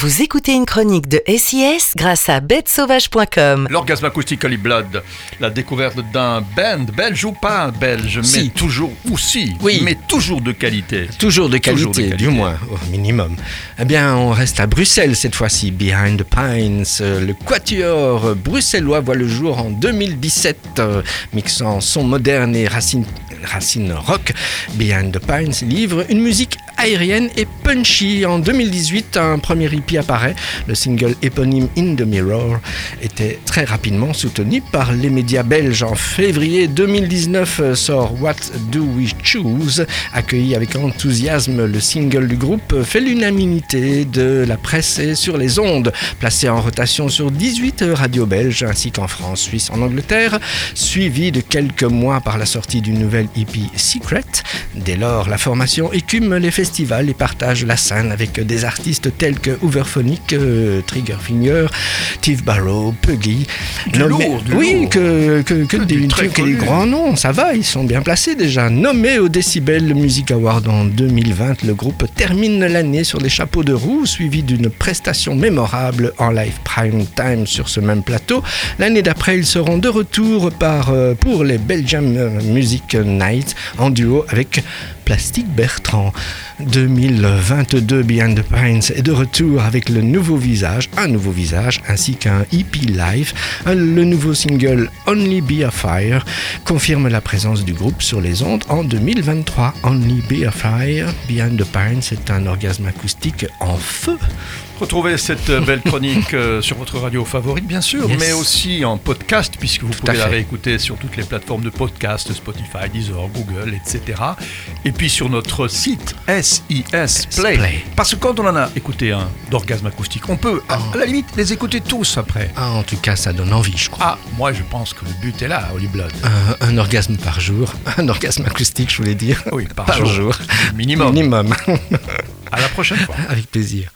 Vous écoutez une chronique de SIS grâce à bêtesauvage.com. L'orgasme acoustique Holy Blood, la découverte d'un band belge ou pas belge, mais Si. toujours, ou si, Oui. mais toujours de qualité. Toujours de qualité, Toujours de qualité. du moins, au minimum. Eh bien, on reste à Bruxelles cette fois-ci, Behind the Pines. Euh, Le quatuor bruxellois voit le jour en 2017, euh, mixant son moderne et racine, racine rock. Behind the Pines livre une musique aérienne et punchy. En 2018, un premier EP apparaît. Le single éponyme In the Mirror était très rapidement soutenu par les médias belges. En février 2019 euh, sort What Do We Choose Accueilli avec enthousiasme, le single du groupe fait l'unanimité de la presse et sur les ondes. Placé en rotation sur 18 radios belges ainsi qu'en France, Suisse, en Angleterre, suivi de quelques mois par la sortie d'une nouvelle EP Secret. Dès lors, la formation écume les festivals et partage la scène avec des artistes tels que Overphonic, euh, Triggerfinger, Steve Barrow, Puggy. Du lourd, du oui, lourd. que, que, que Que des, que des grands noms, ça va, ils sont bien placés déjà. Nommé au Decibel Music Award en 2020, le groupe termine l'année sur les chapeaux de roue, suivi d'une prestation mémorable en live prime time sur ce même plateau. L'année d'après, ils seront de retour par, euh, pour les Belgium Music Night en duo avec Plastic Bertrand. 2022, Behind the Pines est de retour avec le nouveau visage, un nouveau visage, ainsi qu'un live. Un- Le nouveau single Only Be a Fire confirme la présence du groupe sur les ondes en 2023. Only Be a Fire, Behind the Pines, c'est un orgasme acoustique en feu. Retrouvez cette belle chronique euh, sur votre radio favorite, bien sûr, Yes. mais aussi en podcast, puisque vous à pouvez la réécouter sur toutes les plateformes de podcast, Spotify, Deezer, Google, etc. Et puis sur notre site SIS Play. Play. Parce que quand on en a écouté un d'orgasme acoustique, on peut, à, à la limite, les écouter tous après. Ah, en tout cas, ça donne envie, je crois. Ah, moi je pense que le but est là, Holy Blood. Un, un orgasme par jour, un orgasme acoustique, je voulais dire. Oui, par, Par jour. jour. Minimum. Minimum. À la prochaine fois. Avec plaisir.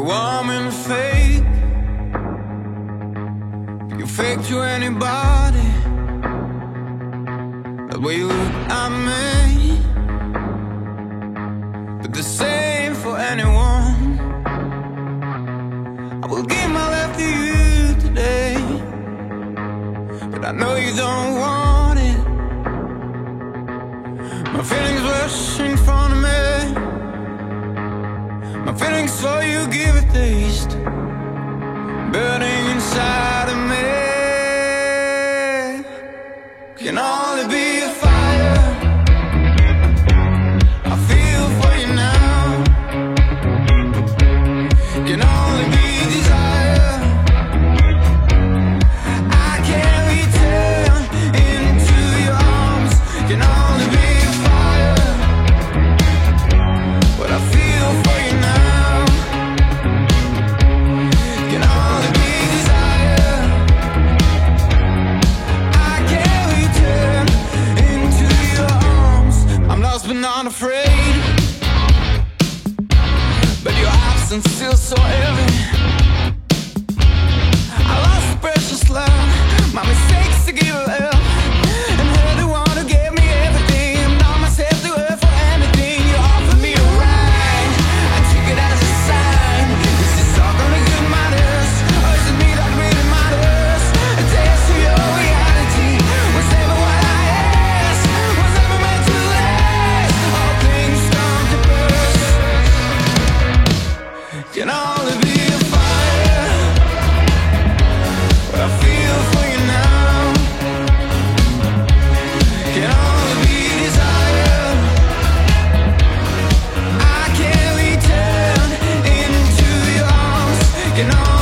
You warm and fake. You fake to anybody. The way you look at me. But the same for anyone. I will give my life to you today. But I know you don't want it. My feelings rush in front of me. I'm feeling so you give a taste and still so heavy. you know.